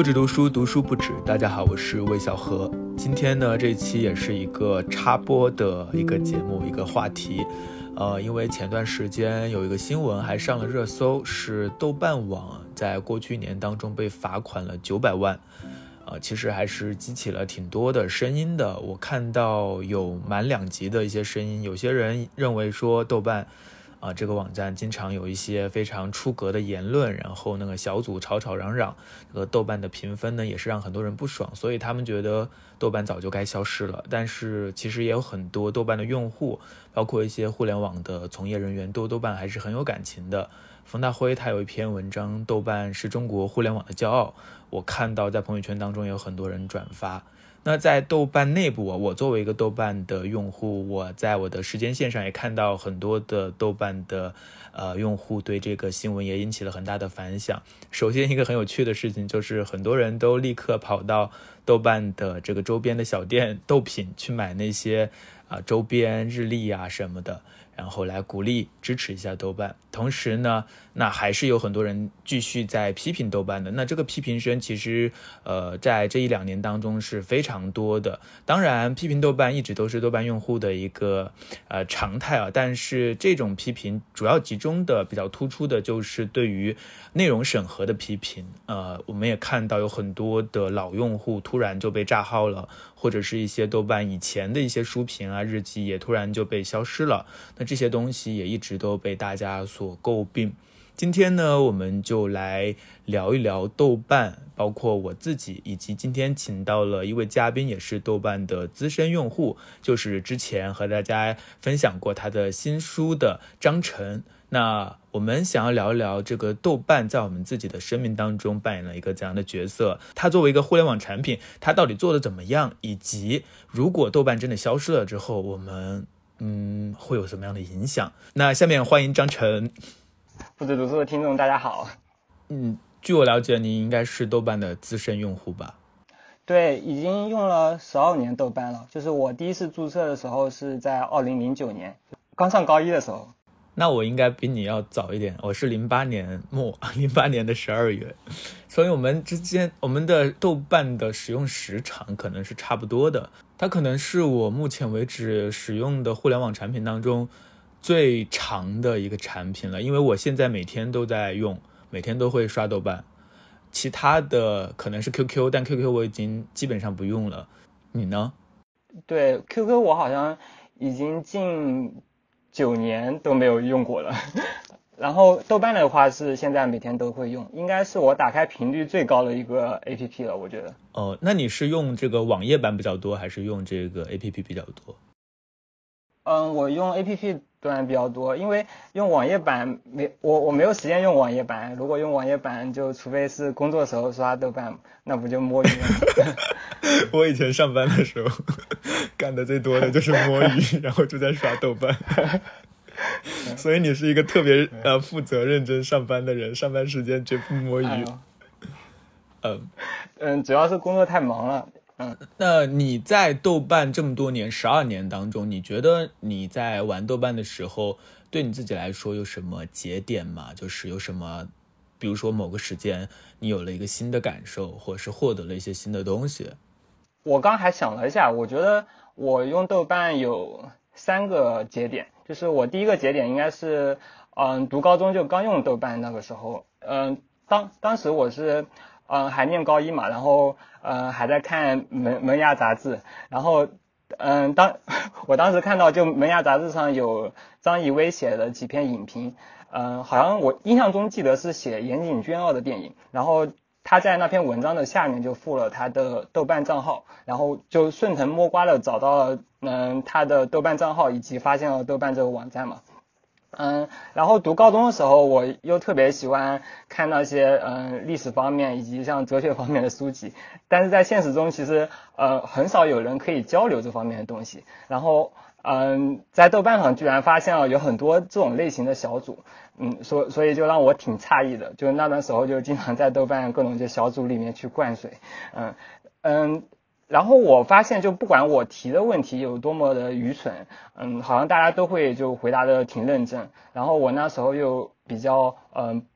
不止读书，读书不止。大家好，我是魏小河。今天呢，这一期也是一个插播的一个节目，一个话题。呃，因为前段时间有一个新闻还上了热搜，是豆瓣网在过去一年当中被罚款了九百万。呃，其实还是激起了挺多的声音的。我看到有满两极的一些声音，有些人认为说豆瓣。啊，这个网站经常有一些非常出格的言论，然后那个小组吵吵嚷嚷，这个豆瓣的评分呢也是让很多人不爽，所以他们觉得豆瓣早就该消失了。但是其实也有很多豆瓣的用户，包括一些互联网的从业人员，对豆瓣还是很有感情的。冯大辉他有一篇文章，豆瓣是中国互联网的骄傲，我看到在朋友圈当中有很多人转发。那在豆瓣内部，我作为一个豆瓣的用户，我在我的时间线上也看到很多的豆瓣的呃用户对这个新闻也引起了很大的反响。首先，一个很有趣的事情就是，很多人都立刻跑到豆瓣的这个周边的小店豆品去买那些啊周边日历啊什么的。然后来鼓励支持一下豆瓣，同时呢，那还是有很多人继续在批评豆瓣的。那这个批评声其实，呃，在这一两年当中是非常多的。当然，批评豆瓣一直都是豆瓣用户的一个呃常态啊。但是这种批评主要集中的比较突出的就是对于内容审核的批评。呃，我们也看到有很多的老用户突然就被炸号了。或者是一些豆瓣以前的一些书评啊、日记也突然就被消失了，那这些东西也一直都被大家所诟病。今天呢，我们就来聊一聊豆瓣，包括我自己，以及今天请到了一位嘉宾，也是豆瓣的资深用户，就是之前和大家分享过他的新书的张晨。那我们想要聊一聊这个豆瓣在我们自己的生命当中扮演了一个怎样的角色？它作为一个互联网产品，它到底做的怎么样？以及如果豆瓣真的消失了之后，我们嗯会有什么样的影响？那下面欢迎张晨。不止读书的听众，大家好。嗯，据我了解，你应该是豆瓣的资深用户吧？对，已经用了十二年豆瓣了。就是我第一次注册的时候是在二零零九年，刚上高一的时候。那我应该比你要早一点，我是零八年末，零八年的十二月，所以我们之间我们的豆瓣的使用时长可能是差不多的。它可能是我目前为止使用的互联网产品当中最长的一个产品了，因为我现在每天都在用，每天都会刷豆瓣。其他的可能是 QQ，但 QQ 我已经基本上不用了。你呢？对，QQ 我好像已经近。九年都没有用过了，然后豆瓣的话是现在每天都会用，应该是我打开频率最高的一个 A P P 了，我觉得。哦，那你是用这个网页版比较多，还是用这个 A P P 比较多？嗯，我用 A P P 端比较多，因为用网页版没我我没有时间用网页版。如果用网页版，就除非是工作时候刷豆瓣，那不就摸鱼了？我以前上班的时候干的最多的就是摸鱼，然后就在刷豆瓣。所以你是一个特别呃负责、认真上班的人，上班时间绝不摸鱼。嗯嗯，主要是工作太忙了。嗯，那你在豆瓣这么多年，十二年当中，你觉得你在玩豆瓣的时候，对你自己来说有什么节点吗？就是有什么，比如说某个时间，你有了一个新的感受，或者是获得了一些新的东西。我刚还想了一下，我觉得我用豆瓣有三个节点，就是我第一个节点应该是，嗯，读高中就刚用豆瓣那个时候，嗯，当当时我是。嗯，还念高一嘛，然后嗯还在看《门门牙》杂志，然后嗯当 我当时看到就《门牙》杂志上有张艺威写的几篇影评，嗯好像我印象中记得是写岩井俊二的电影，然后他在那篇文章的下面就附了他的豆瓣账号，然后就顺藤摸瓜的找到了嗯他的豆瓣账号以及发现了豆瓣这个网站嘛。嗯，然后读高中的时候，我又特别喜欢看那些嗯历史方面以及像哲学方面的书籍，但是在现实中其实呃很少有人可以交流这方面的东西。然后嗯在豆瓣上居然发现了有很多这种类型的小组，嗯所所以就让我挺诧异的，就是那段时候就经常在豆瓣各种这小组里面去灌水，嗯嗯。然后我发现，就不管我提的问题有多么的愚蠢，嗯，好像大家都会就回答的挺认真。然后我那时候又比较嗯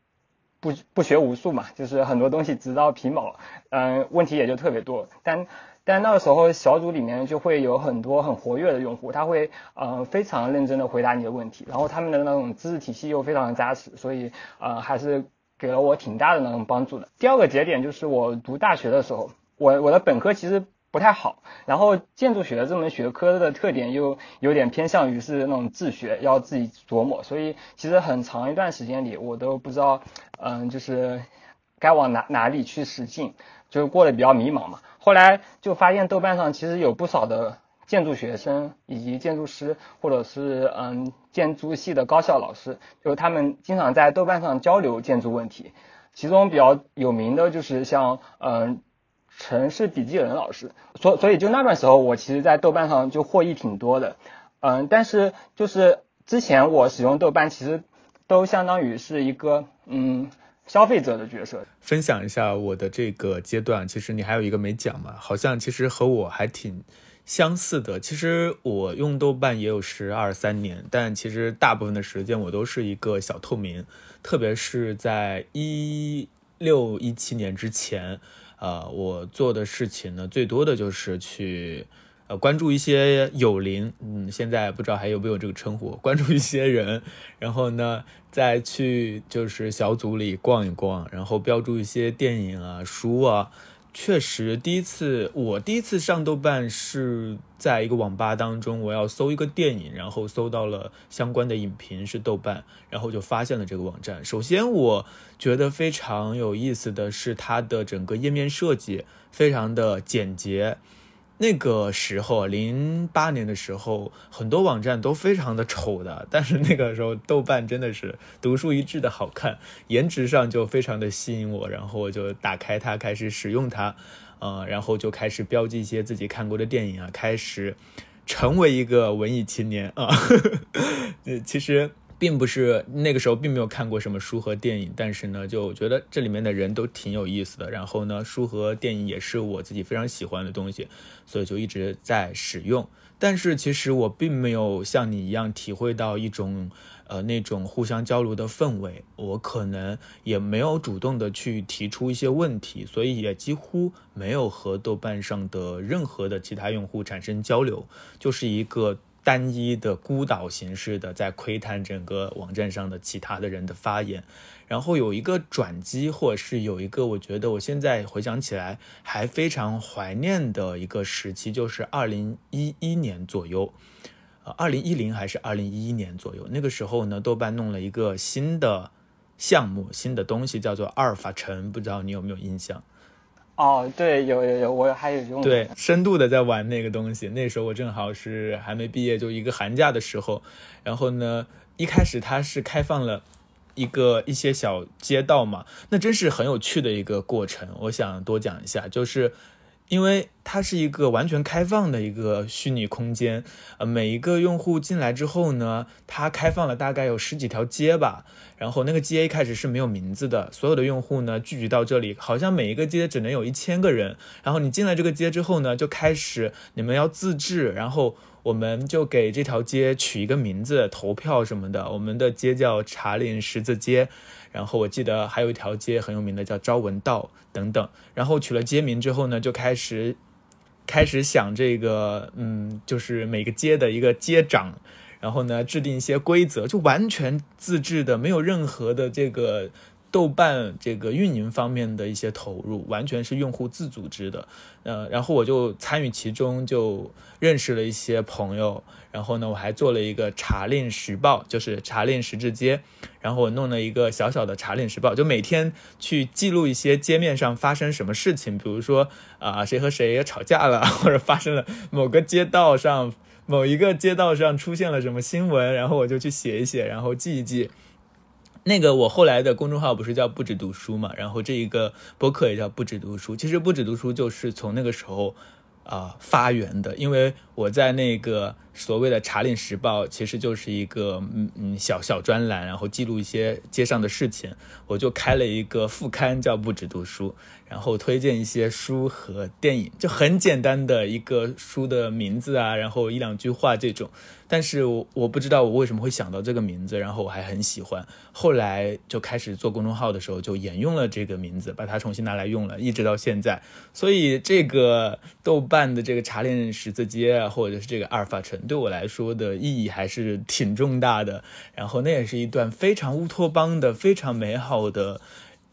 不不学无术嘛，就是很多东西只知道皮毛，嗯，问题也就特别多。但但那个时候小组里面就会有很多很活跃的用户，他会呃非常认真的回答你的问题，然后他们的那种知识体系又非常的扎实，所以呃还是给了我挺大的那种帮助的。第二个节点就是我读大学的时候，我我的本科其实。不太好，然后建筑学这门学科的特点又有点偏向于是那种自学，要自己琢磨，所以其实很长一段时间里我都不知道，嗯，就是该往哪哪里去使劲，就过得比较迷茫嘛。后来就发现豆瓣上其实有不少的建筑学生以及建筑师，或者是嗯建筑系的高校老师，就他们经常在豆瓣上交流建筑问题，其中比较有名的就是像嗯。城市笔记人老师，所所以就那段时候，我其实，在豆瓣上就获益挺多的，嗯，但是就是之前我使用豆瓣，其实都相当于是一个嗯消费者的角色。分享一下我的这个阶段，其实你还有一个没讲嘛，好像其实和我还挺相似的。其实我用豆瓣也有十二三年，但其实大部分的时间我都是一个小透明，特别是在一六一七年之前。呃，我做的事情呢，最多的就是去，呃，关注一些友邻，嗯，现在不知道还有没有这个称呼，关注一些人，然后呢，再去就是小组里逛一逛，然后标注一些电影啊、书啊。确实，第一次我第一次上豆瓣是在一个网吧当中，我要搜一个电影，然后搜到了相关的影评是豆瓣，然后就发现了这个网站。首先，我觉得非常有意思的是它的整个页面设计非常的简洁。那个时候，零八年的时候，很多网站都非常的丑的，但是那个时候豆瓣真的是独树一帜的好看，颜值上就非常的吸引我，然后我就打开它开始使用它，呃，然后就开始标记一些自己看过的电影啊，开始成为一个文艺青年啊，呃 其实。并不是那个时候并没有看过什么书和电影，但是呢，就觉得这里面的人都挺有意思的。然后呢，书和电影也是我自己非常喜欢的东西，所以就一直在使用。但是其实我并没有像你一样体会到一种呃那种互相交流的氛围，我可能也没有主动的去提出一些问题，所以也几乎没有和豆瓣上的任何的其他用户产生交流，就是一个。单一的孤岛形式的在窥探整个网站上的其他的人的发言，然后有一个转机，或者是有一个我觉得我现在回想起来还非常怀念的一个时期，就是二零一一年左右，呃，二零一零还是二零一一年左右，那个时候呢，豆瓣弄了一个新的项目，新的东西叫做阿尔法城，不知道你有没有印象？哦，对，有有有，我还有用。对，深度的在玩那个东西。那时候我正好是还没毕业，就一个寒假的时候。然后呢，一开始它是开放了一个一些小街道嘛，那真是很有趣的一个过程。我想多讲一下，就是。因为它是一个完全开放的一个虚拟空间，呃，每一个用户进来之后呢，它开放了大概有十几条街吧，然后那个街一开始是没有名字的，所有的用户呢聚集到这里，好像每一个街只能有一千个人，然后你进来这个街之后呢，就开始你们要自治，然后我们就给这条街取一个名字，投票什么的，我们的街叫茶陵十字街。然后我记得还有一条街很有名的叫朝闻道等等。然后取了街名之后呢，就开始开始想这个，嗯，就是每个街的一个街长，然后呢制定一些规则，就完全自制的，没有任何的这个。豆瓣这个运营方面的一些投入，完全是用户自组织的，呃，然后我就参与其中，就认识了一些朋友，然后呢，我还做了一个茶令时报，就是茶令时至街，然后我弄了一个小小的茶令时报，就每天去记录一些街面上发生什么事情，比如说啊，谁和谁吵架了，或者发生了某个街道上某一个街道上出现了什么新闻，然后我就去写一写，然后记一记。那个我后来的公众号不是叫不止读书嘛，然后这一个博客也叫不止读书。其实不止读书就是从那个时候啊发源的，因为我在那个所谓的《茶令时报》，其实就是一个嗯嗯小小专栏，然后记录一些街上的事情。我就开了一个副刊，叫“不止读书”，然后推荐一些书和电影，就很简单的一个书的名字啊，然后一两句话这种。但是我我不知道我为什么会想到这个名字，然后我还很喜欢。后来就开始做公众号的时候，就沿用了这个名字，把它重新拿来用了，一直到现在。所以这个豆瓣的这个茶恋十字街，或者是这个阿尔法城，对我来说的意义还是挺重大的。然后那也是一段非常乌托邦的、非常美好的。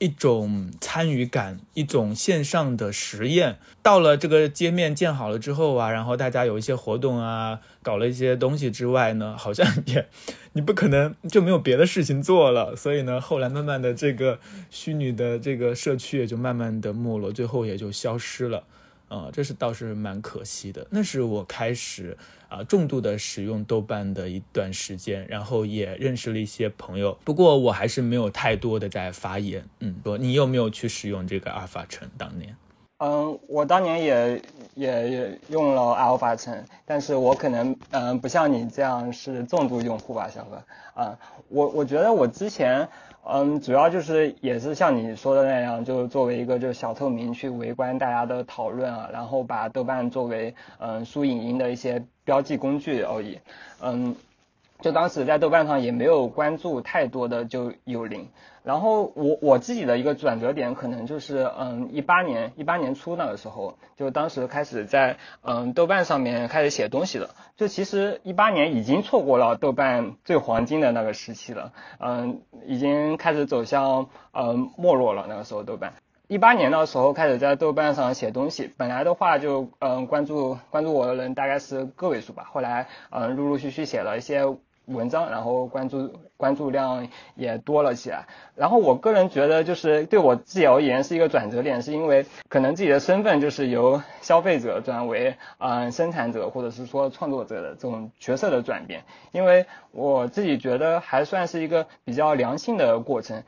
一种参与感，一种线上的实验。到了这个街面建好了之后啊，然后大家有一些活动啊，搞了一些东西之外呢，好像也你不可能就没有别的事情做了。所以呢，后来慢慢的这个虚拟的这个社区也就慢慢的没落，最后也就消失了。呃，这是倒是蛮可惜的。那是我开始啊重度的使用豆瓣的一段时间，然后也认识了一些朋友。不过我还是没有太多的在发言。嗯，说你有没有去使用这个阿尔法城？当年，嗯，我当年也也也用了阿尔法城，但是我可能嗯不像你这样是重度用户吧，小何。啊，我我觉得我之前。嗯，主要就是也是像你说的那样，就作为一个就是小透明去围观大家的讨论啊，然后把豆瓣作为嗯输影音的一些标记工具而已。嗯，就当时在豆瓣上也没有关注太多的就有零。然后我我自己的一个转折点可能就是嗯一八年一八年初那个时候，就当时开始在嗯豆瓣上面开始写东西了。就其实一八年已经错过了豆瓣最黄金的那个时期了，嗯，已经开始走向嗯没落了。那个时候豆瓣一八年的时候开始在豆瓣上写东西，本来的话就嗯关注关注我的人大概是个位数吧，后来嗯陆陆续续写了一些。文章，然后关注关注量也多了起来。然后我个人觉得，就是对我自己而言是一个转折点，是因为可能自己的身份就是由消费者转为嗯生产者或者是说创作者的这种角色的转变。因为我自己觉得还算是一个比较良性的过程。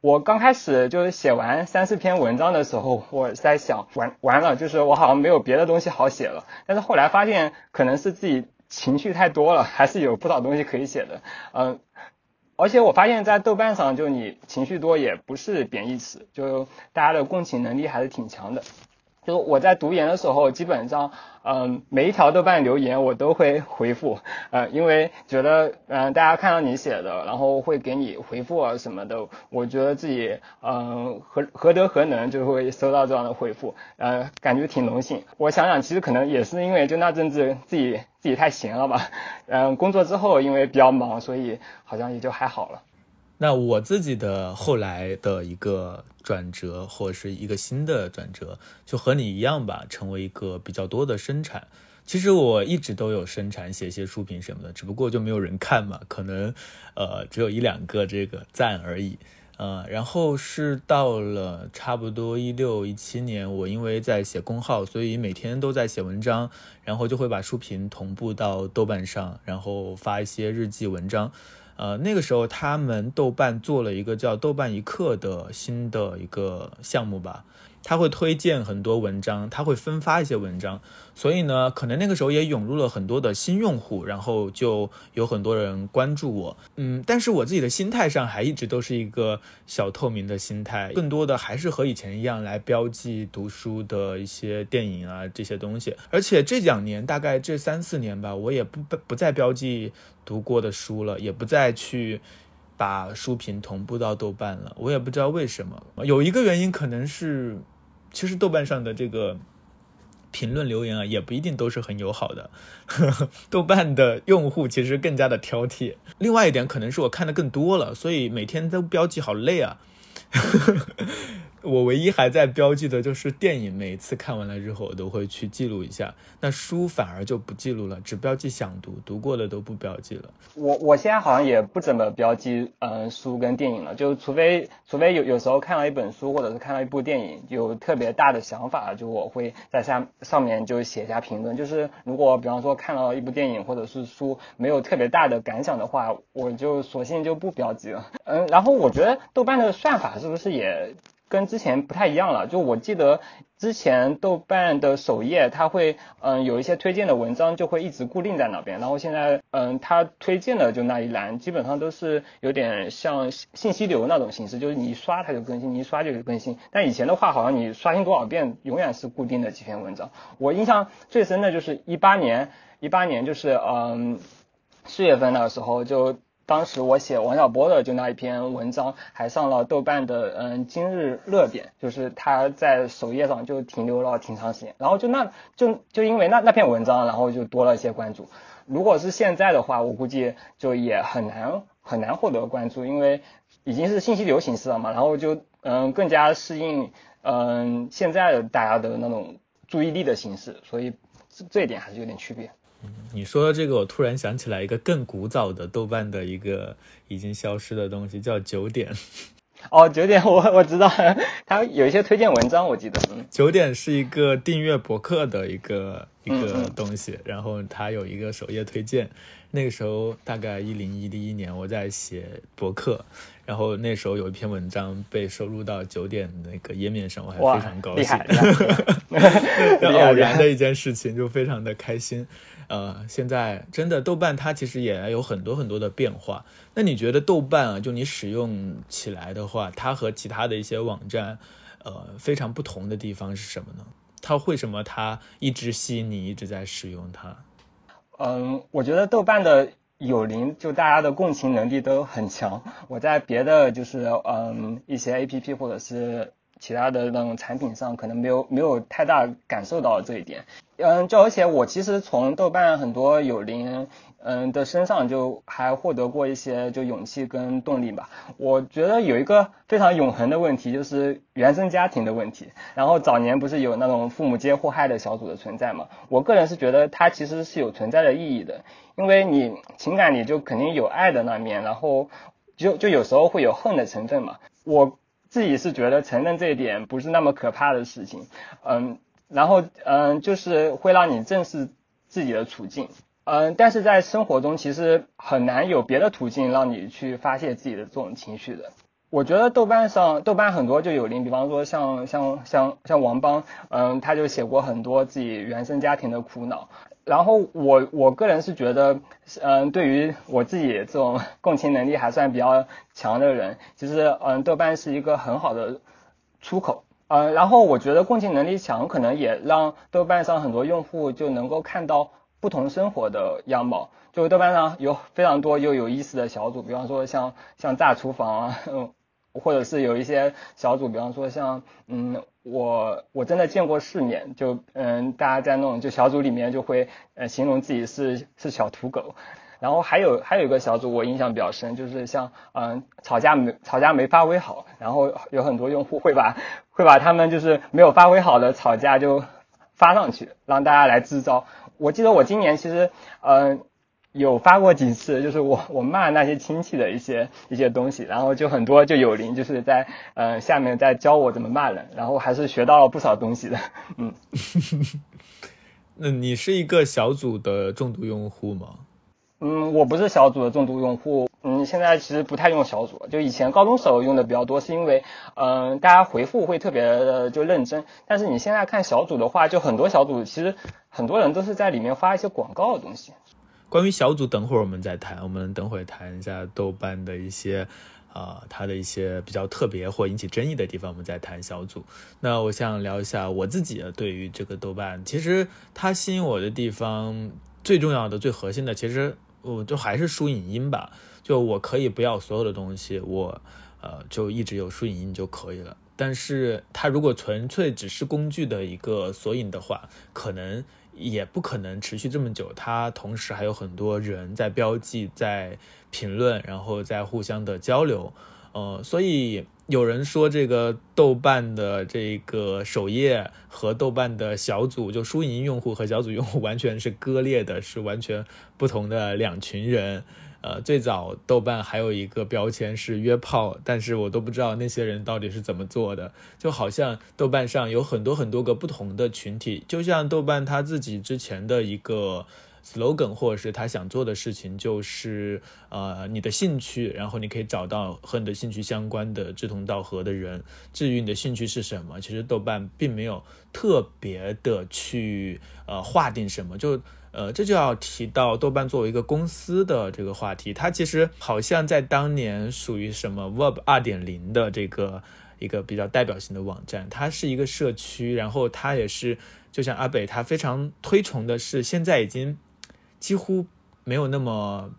我刚开始就是写完三四篇文章的时候，我在想完完了，就是我好像没有别的东西好写了。但是后来发现，可能是自己。情绪太多了，还是有不少东西可以写的，嗯，而且我发现，在豆瓣上，就你情绪多也不是贬义词，就大家的共情能力还是挺强的。就我在读研的时候，基本上，嗯，每一条豆瓣留言我都会回复，呃，因为觉得，嗯，大家看到你写的，然后会给你回复啊什么的，我觉得自己，嗯，何何德何能就会收到这样的回复，呃，感觉挺荣幸。我想想，其实可能也是因为就那阵子自己自己太闲了吧，嗯，工作之后因为比较忙，所以好像也就还好了。那我自己的后来的一个转折，或者是一个新的转折，就和你一样吧，成为一个比较多的生产。其实我一直都有生产，写些书评什么的，只不过就没有人看嘛，可能呃只有一两个这个赞而已。呃，然后是到了差不多一六一七年，我因为在写公号，所以每天都在写文章，然后就会把书评同步到豆瓣上，然后发一些日记文章。呃，那个时候他们豆瓣做了一个叫“豆瓣一刻”的新的一个项目吧，他会推荐很多文章，他会分发一些文章，所以呢，可能那个时候也涌入了很多的新用户，然后就有很多人关注我。嗯，但是我自己的心态上还一直都是一个小透明的心态，更多的还是和以前一样来标记读书的一些电影啊这些东西。而且这两年，大概这三四年吧，我也不不不再标记。读过的书了，也不再去把书评同步到豆瓣了。我也不知道为什么，有一个原因可能是，其实豆瓣上的这个评论留言啊，也不一定都是很友好的。豆瓣的用户其实更加的挑剔。另外一点可能是我看的更多了，所以每天都标记好累啊。我唯一还在标记的就是电影，每次看完了之后，我都会去记录一下。那书反而就不记录了，只标记想读，读过的都不标记了。我我现在好像也不怎么标记，嗯，书跟电影了，就除非除非有有时候看了一本书，或者是看了一部电影，有特别大的想法，就我会在下上面就写下评论。就是如果比方说看了一部电影或者是书，没有特别大的感想的话，我就索性就不标记了。嗯，然后我觉得豆瓣的算法是不是也？跟之前不太一样了，就我记得之前豆瓣的首页它会嗯有一些推荐的文章就会一直固定在那边，然后现在嗯它推荐的就那一栏基本上都是有点像信息流那种形式，就是你一刷它就更新，你一刷就更新。但以前的话好像你刷新多少遍永远是固定的几篇文章。我印象最深的就是一八年，一八年就是嗯四月份那个时候就。当时我写王小波的就那一篇文章，还上了豆瓣的嗯今日热点，就是他在首页上就停留了挺长时间，然后就那就就因为那那篇文章，然后就多了一些关注。如果是现在的话，我估计就也很难很难获得关注，因为已经是信息流形式了嘛，然后就嗯更加适应嗯现在的大家的那种注意力的形式，所以这这一点还是有点区别。你说的这个，我突然想起来一个更古早的豆瓣的一个已经消失的东西，叫九点。哦，九点，我我知道，它有一些推荐文章，我记得。九点是一个订阅博客的一个一个东西，然后它有一个首页推荐。那个时候大概一零一一年，我在写博客，然后那时候有一篇文章被收录到九点那个页面上，我还非常高兴。偶然的一件事情，就非常的开心。呃，现在真的豆瓣它其实也有很多很多的变化。那你觉得豆瓣啊，就你使用起来的话，它和其他的一些网站，呃，非常不同的地方是什么呢？它为什么它一直吸引你，一直在使用它？嗯，我觉得豆瓣的友邻就大家的共情能力都很强。我在别的就是嗯一些 A P P 或者是。其他的那种产品上可能没有没有太大感受到这一点，嗯，就而且我其实从豆瓣很多友邻嗯的身上就还获得过一些就勇气跟动力吧。我觉得有一个非常永恒的问题就是原生家庭的问题。然后早年不是有那种父母皆祸害的小组的存在嘛？我个人是觉得它其实是有存在的意义的，因为你情感里就肯定有爱的那面，然后就就有时候会有恨的成分嘛。我。自己是觉得承认这一点不是那么可怕的事情，嗯，然后嗯，就是会让你正视自己的处境，嗯，但是在生活中其实很难有别的途径让你去发泄自己的这种情绪的。我觉得豆瓣上豆瓣很多就有邻，比方说像像像像王邦，嗯，他就写过很多自己原生家庭的苦恼。然后我我个人是觉得，嗯，对于我自己这种 共情能力还算比较强的人，其实嗯，豆瓣是一个很好的出口，嗯，然后我觉得共情能力强，可能也让豆瓣上很多用户就能够看到不同生活的样貌。就豆瓣上有非常多又有意思的小组，比方说像像炸厨房啊，或者是有一些小组，比方说像嗯。我我真的见过世面，就嗯，大家在那种就小组里面就会呃形容自己是是小土狗，然后还有还有一个小组我印象比较深，就是像嗯吵架没吵架没发挥好，然后有很多用户会把会把他们就是没有发挥好的吵架就发上去，让大家来支招。我记得我今年其实嗯。有发过几次，就是我我骂那些亲戚的一些一些东西，然后就很多就有邻就是在呃下面在教我怎么骂人，然后还是学到了不少东西的，嗯。那你是一个小组的重度用户吗？嗯，我不是小组的重度用户，嗯，现在其实不太用小组，就以前高中时候用的比较多，是因为嗯大家回复会特别的就认真，但是你现在看小组的话，就很多小组其实很多人都是在里面发一些广告的东西。关于小组，等会儿我们再谈。我们等会儿谈一下豆瓣的一些，啊，它的一些比较特别或引起争议的地方，我们再谈小组。那我想聊一下我自己对于这个豆瓣，其实它吸引我的地方，最重要的、最核心的，其实我就还是书影音吧。就我可以不要所有的东西，我呃就一直有书影音就可以了。但是它如果纯粹只是工具的一个索引的话，可能。也不可能持续这么久，它同时还有很多人在标记、在评论，然后在互相的交流，呃，所以有人说这个豆瓣的这个首页和豆瓣的小组，就输赢用户和小组用户 完全是割裂的，是完全不同的两群人。呃，最早豆瓣还有一个标签是约炮，但是我都不知道那些人到底是怎么做的。就好像豆瓣上有很多很多个不同的群体，就像豆瓣他自己之前的一个 slogan，或者是他想做的事情，就是呃你的兴趣，然后你可以找到和你的兴趣相关的志同道合的人。至于你的兴趣是什么，其实豆瓣并没有特别的去呃划定什么，就呃这就要提到豆瓣作为一个公司的这个话题，它其实好像在当年属于什么 Web 二点零的这个。一个比较代表性的网站，它是一个社区，然后它也是，就像阿北他非常推崇的是，现在已经几乎没有那么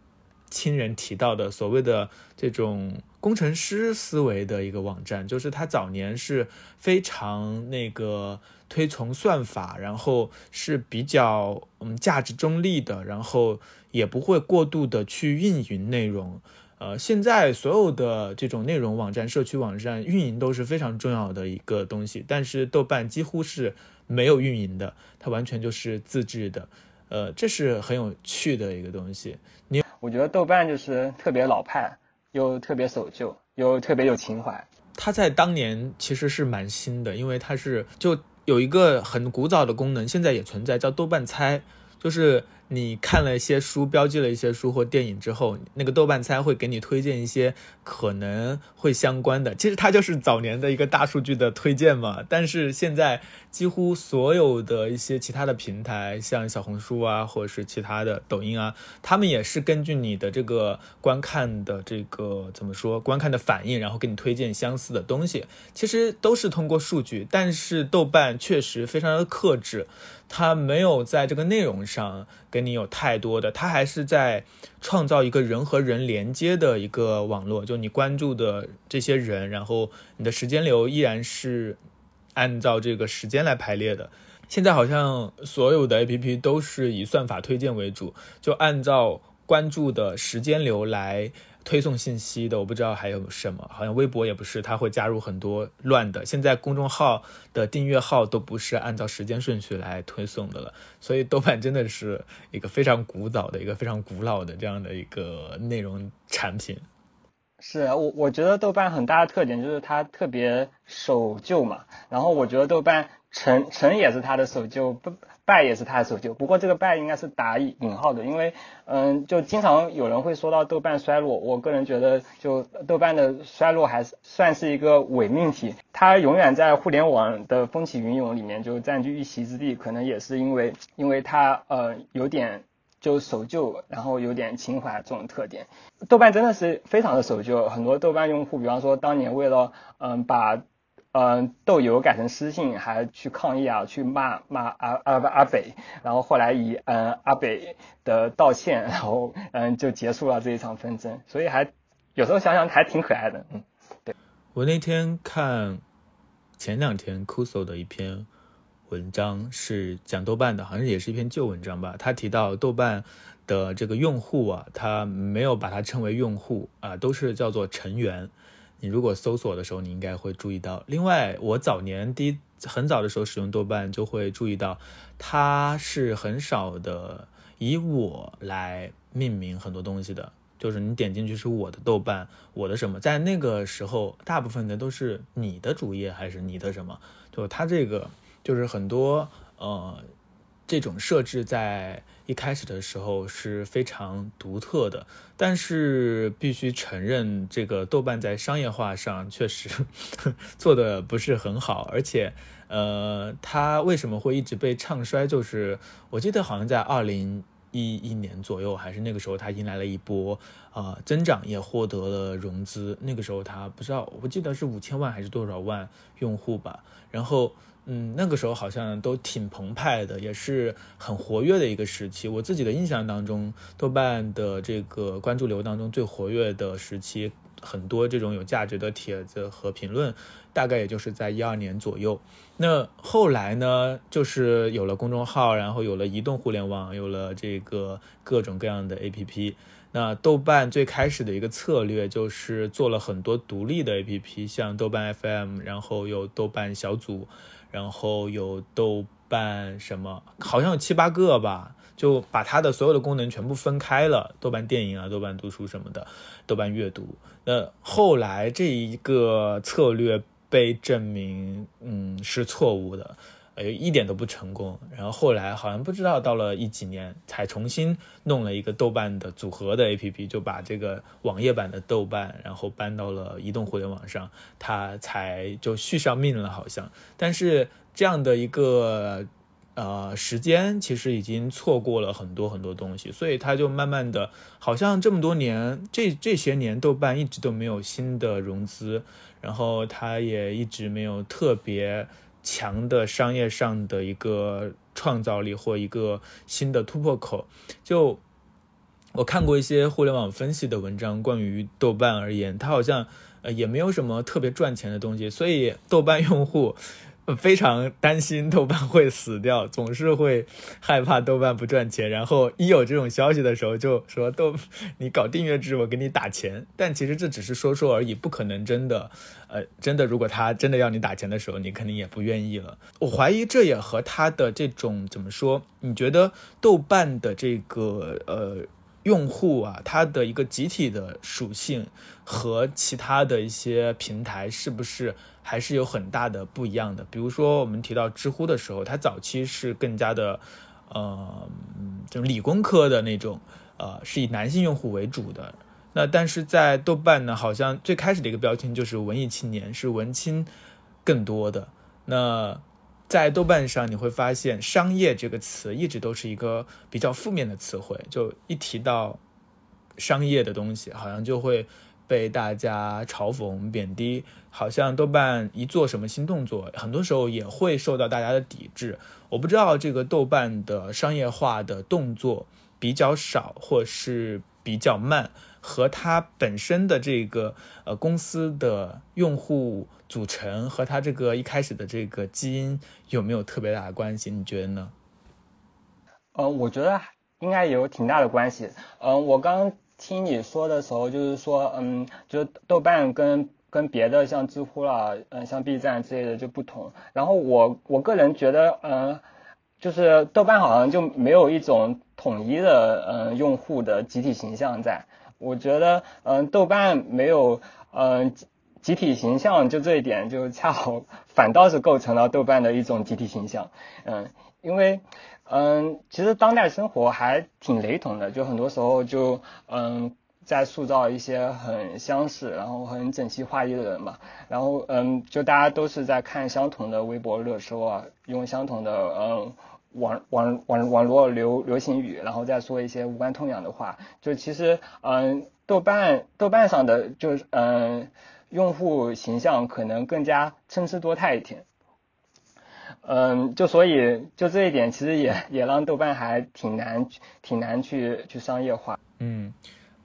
亲人提到的所谓的这种工程师思维的一个网站，就是他早年是非常那个推崇算法，然后是比较嗯价值中立的，然后也不会过度的去运营内容。呃，现在所有的这种内容网站、社区网站运营都是非常重要的一个东西，但是豆瓣几乎是没有运营的，它完全就是自制的。呃，这是很有趣的一个东西。你我觉得豆瓣就是特别老派，又特别守旧，又特别有情怀。它在当年其实是蛮新的，因为它是就有一个很古早的功能，现在也存在，叫豆瓣猜，就是。你看了一些书，标记了一些书或电影之后，那个豆瓣猜会给你推荐一些可能会相关的。其实它就是早年的一个大数据的推荐嘛。但是现在几乎所有的一些其他的平台，像小红书啊，或者是其他的抖音啊，他们也是根据你的这个观看的这个怎么说，观看的反应，然后给你推荐相似的东西。其实都是通过数据，但是豆瓣确实非常的克制。它没有在这个内容上给跟你有太多的，它还是在创造一个人和人连接的一个网络。就你关注的这些人，然后你的时间流依然是按照这个时间来排列的。现在好像所有的 APP 都是以算法推荐为主，就按照关注的时间流来。推送信息的我不知道还有什么，好像微博也不是，它会加入很多乱的。现在公众号的订阅号都不是按照时间顺序来推送的了，所以豆瓣真的是一个非常古早的一个非常古老的这样的一个内容产品。是我我觉得豆瓣很大的特点就是它特别守旧嘛，然后我觉得豆瓣成成也是它的守旧不。败也是他的守旧，不过这个败应该是打引号的，因为嗯，就经常有人会说到豆瓣衰落，我个人觉得就豆瓣的衰落还是算是一个伪命题，它永远在互联网的风起云涌里面就占据一席之地，可能也是因为因为它呃有点就守旧，然后有点情怀这种特点。豆瓣真的是非常的守旧，很多豆瓣用户，比方说当年为了嗯把。嗯，豆油改成私信，还去抗议啊，去骂骂阿阿阿北，然后后来以嗯阿北的道歉，然后嗯就结束了这一场纷争，所以还有时候想想还挺可爱的，嗯，对。我那天看前两天 Kuso 的一篇文章，是讲豆瓣的，好像也是一篇旧文章吧。他提到豆瓣的这个用户啊，他没有把它称为用户啊，都是叫做成员。你如果搜索的时候，你应该会注意到。另外，我早年第一很早的时候使用豆瓣，就会注意到它是很少的以我来命名很多东西的。就是你点进去是我的豆瓣，我的什么，在那个时候，大部分的都是你的主页还是你的什么？就它这个就是很多呃这种设置在。一开始的时候是非常独特的，但是必须承认，这个豆瓣在商业化上确实 做的不是很好，而且，呃，它为什么会一直被唱衰？就是我记得好像在二零一一年左右，还是那个时候，它迎来了一波啊增长，也获得了融资。那个时候它不知道，我记得是五千万还是多少万用户吧，然后。嗯，那个时候好像都挺澎湃的，也是很活跃的一个时期。我自己的印象当中，豆瓣的这个关注流当中最活跃的时期，很多这种有价值的帖子和评论，大概也就是在一二年左右。那后来呢，就是有了公众号，然后有了移动互联网，有了这个各种各样的 APP。那豆瓣最开始的一个策略就是做了很多独立的 APP，像豆瓣 FM，然后有豆瓣小组。然后有豆瓣什么，好像有七八个吧，就把它的所有的功能全部分开了，豆瓣电影啊、豆瓣读书什么的，豆瓣阅读。那后来这一个策略被证明，嗯，是错误的。呃，一点都不成功。然后后来好像不知道到了一几年才重新弄了一个豆瓣的组合的 APP，就把这个网页版的豆瓣，然后搬到了移动互联网上，它才就续上命了，好像。但是这样的一个呃时间，其实已经错过了很多很多东西，所以它就慢慢的，好像这么多年，这这些年豆瓣一直都没有新的融资，然后它也一直没有特别。强的商业上的一个创造力或一个新的突破口，就我看过一些互联网分析的文章，关于豆瓣而言，它好像呃也没有什么特别赚钱的东西，所以豆瓣用户。非常担心豆瓣会死掉，总是会害怕豆瓣不赚钱。然后一有这种消息的时候，就说豆 你搞订阅制，我给你打钱。但其实这只是说说而已，不可能真的。呃，真的，如果他真的要你打钱的时候，你肯定也不愿意了。我怀疑这也和他的这种怎么说？你觉得豆瓣的这个呃用户啊，它的一个集体的属性和其他的一些平台是不是？还是有很大的不一样的。比如说，我们提到知乎的时候，它早期是更加的，呃，就理工科的那种，呃，是以男性用户为主的。那但是在豆瓣呢，好像最开始的一个标签就是文艺青年，是文青更多的。那在豆瓣上，你会发现“商业”这个词一直都是一个比较负面的词汇，就一提到商业的东西，好像就会。被大家嘲讽贬低，好像豆瓣一做什么新动作，很多时候也会受到大家的抵制。我不知道这个豆瓣的商业化的动作比较少，或是比较慢，和它本身的这个呃公司的用户组成和它这个一开始的这个基因有没有特别大的关系？你觉得呢？呃，我觉得应该有挺大的关系。嗯，我刚。听你说的时候，就是说，嗯，就豆瓣跟跟别的像知乎啦，嗯，像 B 站之类的就不同。然后我我个人觉得，嗯，就是豆瓣好像就没有一种统一的，嗯，用户的集体形象在。我觉得，嗯，豆瓣没有，嗯，集体形象，就这一点就恰好反倒是构成了豆瓣的一种集体形象，嗯，因为。嗯，其实当代生活还挺雷同的，就很多时候就嗯在塑造一些很相似，然后很整齐划一的人嘛。然后嗯，就大家都是在看相同的微博热搜啊，用相同的嗯网网网网络流流行语，然后再说一些无关痛痒的话。就其实嗯，豆瓣豆瓣上的就是嗯用户形象可能更加参差多态一点。嗯，就所以就这一点，其实也也让豆瓣还挺难挺难去去商业化。嗯，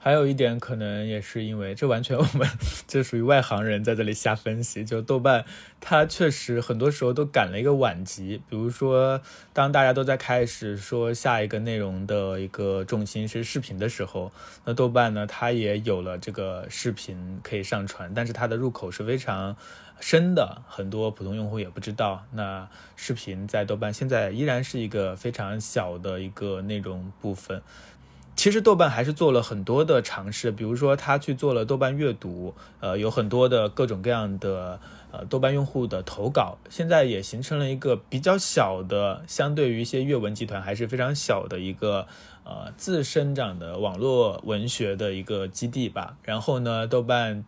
还有一点可能也是因为这完全我们 这属于外行人在这里瞎分析。就豆瓣它确实很多时候都赶了一个晚集，比如说当大家都在开始说下一个内容的一个重心是视频的时候，那豆瓣呢它也有了这个视频可以上传，但是它的入口是非常。深的很多普通用户也不知道，那视频在豆瓣现在依然是一个非常小的一个内容部分。其实豆瓣还是做了很多的尝试，比如说他去做了豆瓣阅读，呃，有很多的各种各样的呃豆瓣用户的投稿，现在也形成了一个比较小的，相对于一些阅文集团还是非常小的一个呃自生长的网络文学的一个基地吧。然后呢，豆瓣。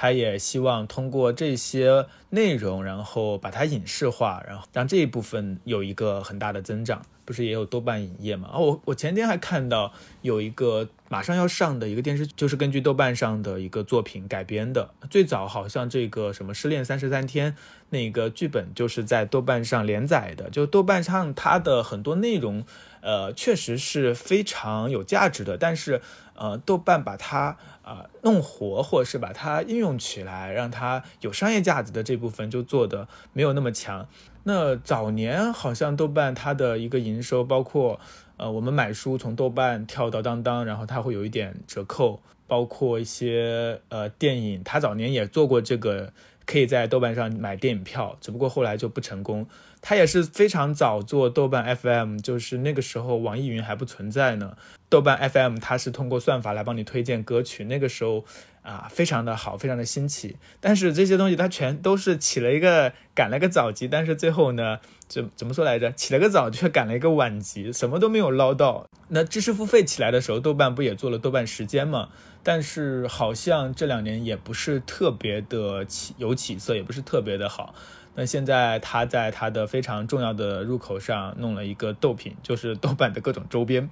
他也希望通过这些内容，然后把它影视化，然后让这一部分有一个很大的增长。不是也有豆瓣影业吗？哦，我我前天还看到有一个马上要上的一个电视剧，就是根据豆瓣上的一个作品改编的。最早好像这个什么《失恋三十三天》那个剧本就是在豆瓣上连载的。就豆瓣上它的很多内容，呃，确实是非常有价值的，但是呃，豆瓣把它。啊，弄活或是把它应用起来，让它有商业价值的这部分就做的没有那么强。那早年好像豆瓣它的一个营收，包括呃我们买书从豆瓣跳到当当，然后它会有一点折扣，包括一些呃电影，它早年也做过这个，可以在豆瓣上买电影票，只不过后来就不成功。它也是非常早做豆瓣 FM，就是那个时候网易云还不存在呢。豆瓣 FM 它是通过算法来帮你推荐歌曲，那个时候啊非常的好，非常的新奇。但是这些东西它全都是起了一个赶了个早集，但是最后呢，怎怎么说来着？起了个早却赶了一个晚集，什么都没有捞到。那知识付费起来的时候，豆瓣不也做了豆瓣时间嘛？但是好像这两年也不是特别的起有起色，也不是特别的好。那现在他在他的非常重要的入口上弄了一个豆品，就是豆瓣的各种周边。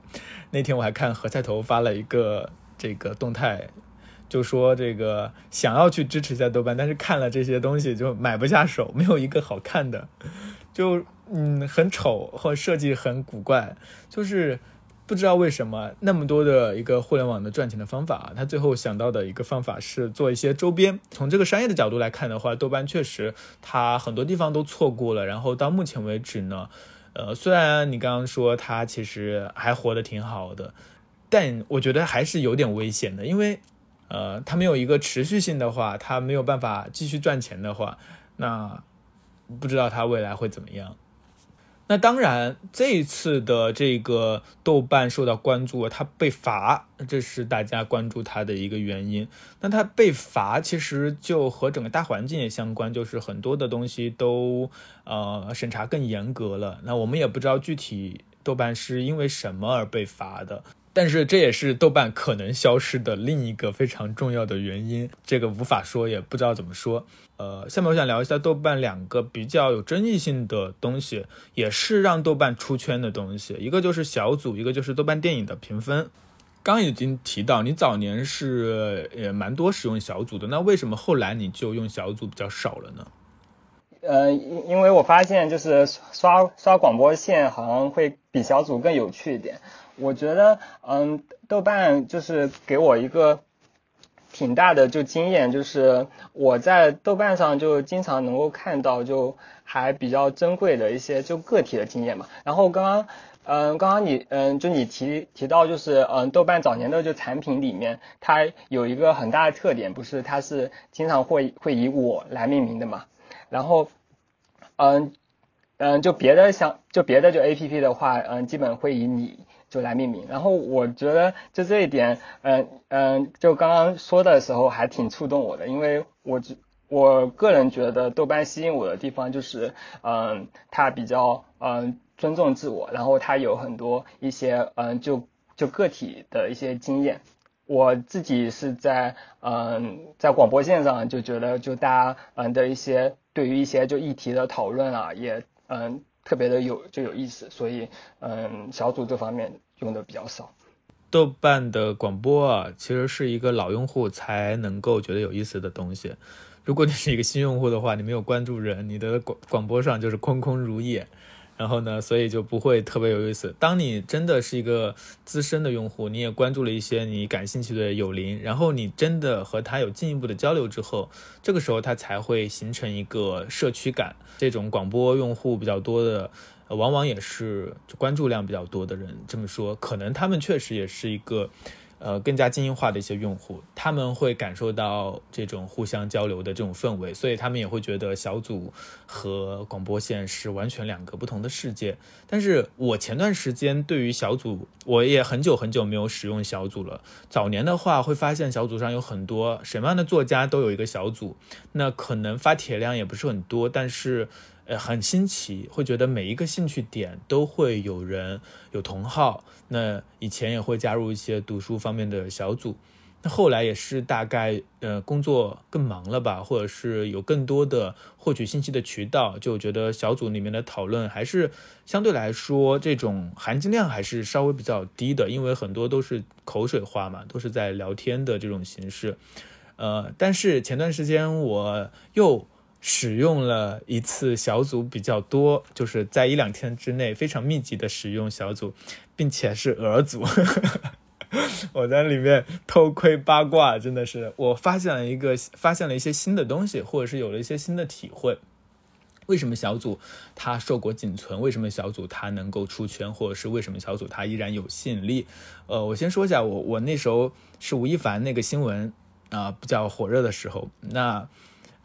那天我还看何菜头发了一个这个动态，就说这个想要去支持一下豆瓣，但是看了这些东西就买不下手，没有一个好看的，就嗯很丑或设计很古怪，就是。不知道为什么那么多的一个互联网的赚钱的方法，他最后想到的一个方法是做一些周边。从这个商业的角度来看的话，豆瓣确实它很多地方都错过了。然后到目前为止呢，呃，虽然你刚刚说它其实还活得挺好的，但我觉得还是有点危险的，因为呃，它没有一个持续性的话，它没有办法继续赚钱的话，那不知道它未来会怎么样。那当然，这一次的这个豆瓣受到关注，它被罚，这是大家关注它的一个原因。那它被罚，其实就和整个大环境也相关，就是很多的东西都呃审查更严格了。那我们也不知道具体豆瓣是因为什么而被罚的。但是这也是豆瓣可能消失的另一个非常重要的原因，这个无法说，也不知道怎么说。呃，下面我想聊一下豆瓣两个比较有争议性的东西，也是让豆瓣出圈的东西，一个就是小组，一个就是豆瓣电影的评分。刚已经提到，你早年是也蛮多使用小组的，那为什么后来你就用小组比较少了呢？呃，因因为我发现就是刷刷广播线好像会比小组更有趣一点。我觉得，嗯，豆瓣就是给我一个挺大的就经验，就是我在豆瓣上就经常能够看到就还比较珍贵的一些就个体的经验嘛。然后刚刚，嗯，刚刚你，嗯，就你提提到就是，嗯，豆瓣早年的就产品里面，它有一个很大的特点，不是它是经常会会以我来命名的嘛。然后，嗯，嗯，就别的像就别的就 A P P 的话，嗯，基本会以你。就来命名，然后我觉得就这一点，嗯嗯，就刚刚说的时候还挺触动我的，因为我我个人觉得豆瓣吸引我的地方就是，嗯，它比较嗯尊重自我，然后它有很多一些嗯就就个体的一些经验，我自己是在嗯在广播线上就觉得就大家嗯的一些对于一些就议题的讨论啊，也嗯。特别的有就有意思，所以嗯，小组这方面用的比较少。豆瓣的广播啊，其实是一个老用户才能够觉得有意思的东西。如果你是一个新用户的话，你没有关注人，你的广广播上就是空空如也。然后呢，所以就不会特别有意思。当你真的是一个资深的用户，你也关注了一些你感兴趣的友邻，然后你真的和他有进一步的交流之后，这个时候他才会形成一个社区感。这种广播用户比较多的，往往也是关注量比较多的人。这么说，可能他们确实也是一个。呃，更加精英化的一些用户，他们会感受到这种互相交流的这种氛围，所以他们也会觉得小组和广播线是完全两个不同的世界。但是我前段时间对于小组，我也很久很久没有使用小组了。早年的话，会发现小组上有很多什么样的作家都有一个小组，那可能发帖量也不是很多，但是。呃，很新奇，会觉得每一个兴趣点都会有人有同好。那以前也会加入一些读书方面的小组，那后来也是大概呃工作更忙了吧，或者是有更多的获取信息的渠道，就觉得小组里面的讨论还是相对来说这种含金量还是稍微比较低的，因为很多都是口水话嘛，都是在聊天的这种形式。呃，但是前段时间我又。使用了一次小组比较多，就是在一两天之内非常密集的使用小组，并且是俄组。我在里面偷窥八卦，真的是我发现了一个发现了一些新的东西，或者是有了一些新的体会。为什么小组它硕果仅存？为什么小组它能够出圈？或者是为什么小组它依然有吸引力？呃，我先说一下，我我那时候是吴亦凡那个新闻啊比较火热的时候，那。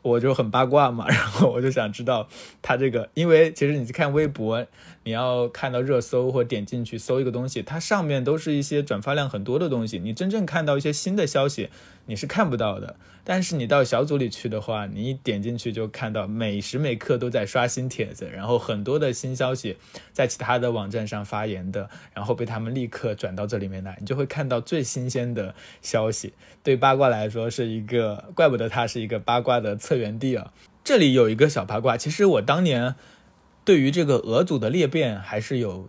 我就很八卦嘛，然后我就想知道他这个，因为其实你去看微博，你要看到热搜或点进去搜一个东西，它上面都是一些转发量很多的东西，你真正看到一些新的消息，你是看不到的。但是你到小组里去的话，你一点进去就看到每时每刻都在刷新帖子，然后很多的新消息在其他的网站上发言的，然后被他们立刻转到这里面来，你就会看到最新鲜的消息。对八卦来说是一个，怪不得它是一个八卦的策源地啊。这里有一个小八卦，其实我当年对于这个俄组的裂变还是有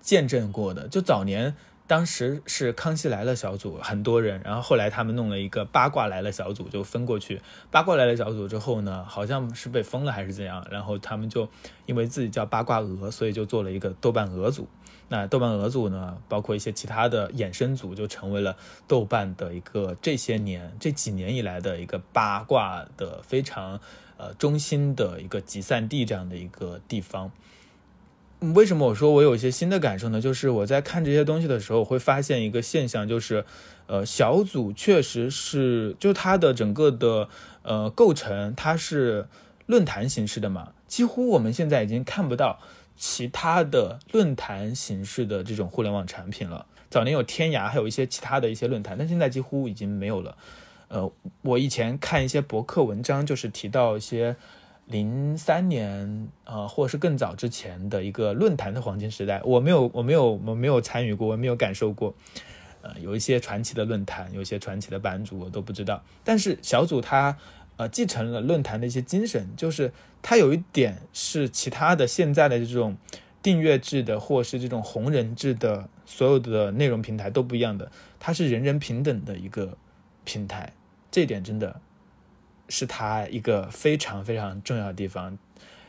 见证过的，就早年。当时是康熙来了小组，很多人，然后后来他们弄了一个八卦来了小组，就分过去。八卦来了小组之后呢，好像是被封了还是怎样，然后他们就因为自己叫八卦鹅，所以就做了一个豆瓣鹅组。那豆瓣鹅组呢，包括一些其他的衍生组，就成为了豆瓣的一个这些年这几年以来的一个八卦的非常呃中心的一个集散地这样的一个地方。为什么我说我有一些新的感受呢？就是我在看这些东西的时候，会发现一个现象，就是，呃，小组确实是，就它的整个的呃构成，它是论坛形式的嘛，几乎我们现在已经看不到其他的论坛形式的这种互联网产品了。早年有天涯，还有一些其他的一些论坛，但现在几乎已经没有了。呃，我以前看一些博客文章，就是提到一些。零三年，呃，或是更早之前的一个论坛的黄金时代，我没有，我没有，我没有参与过，我没有感受过。呃，有一些传奇的论坛，有一些传奇的版主，我都不知道。但是小组它，呃，继承了论坛的一些精神，就是它有一点是其他的现在的这种订阅制的，或是这种红人制的所有的内容平台都不一样的，它是人人平等的一个平台，这点真的。是他一个非常非常重要的地方，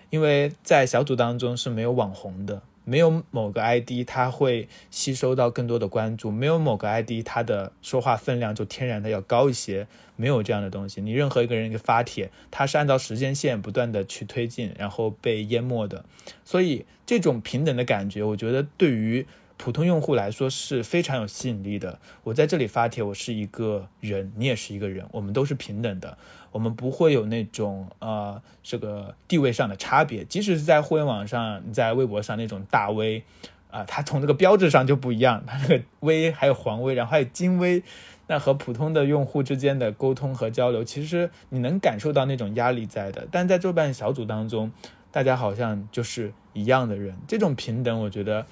因为在小组当中是没有网红的，没有某个 ID 他会吸收到更多的关注，没有某个 ID 他的说话分量就天然的要高一些，没有这样的东西。你任何一个人一个发帖，他是按照时间线不断的去推进，然后被淹没的。所以这种平等的感觉，我觉得对于普通用户来说是非常有吸引力的。我在这里发帖，我是一个人，你也是一个人，我们都是平等的。我们不会有那种呃这个地位上的差别，即使是在互联网上，在微博上那种大 V，啊，他从这个标志上就不一样，他那个 V 还有黄 V，然后还有金 V，那和普通的用户之间的沟通和交流，其实你能感受到那种压力在的。但在豆瓣小组当中，大家好像就是一样的人，这种平等，我觉得，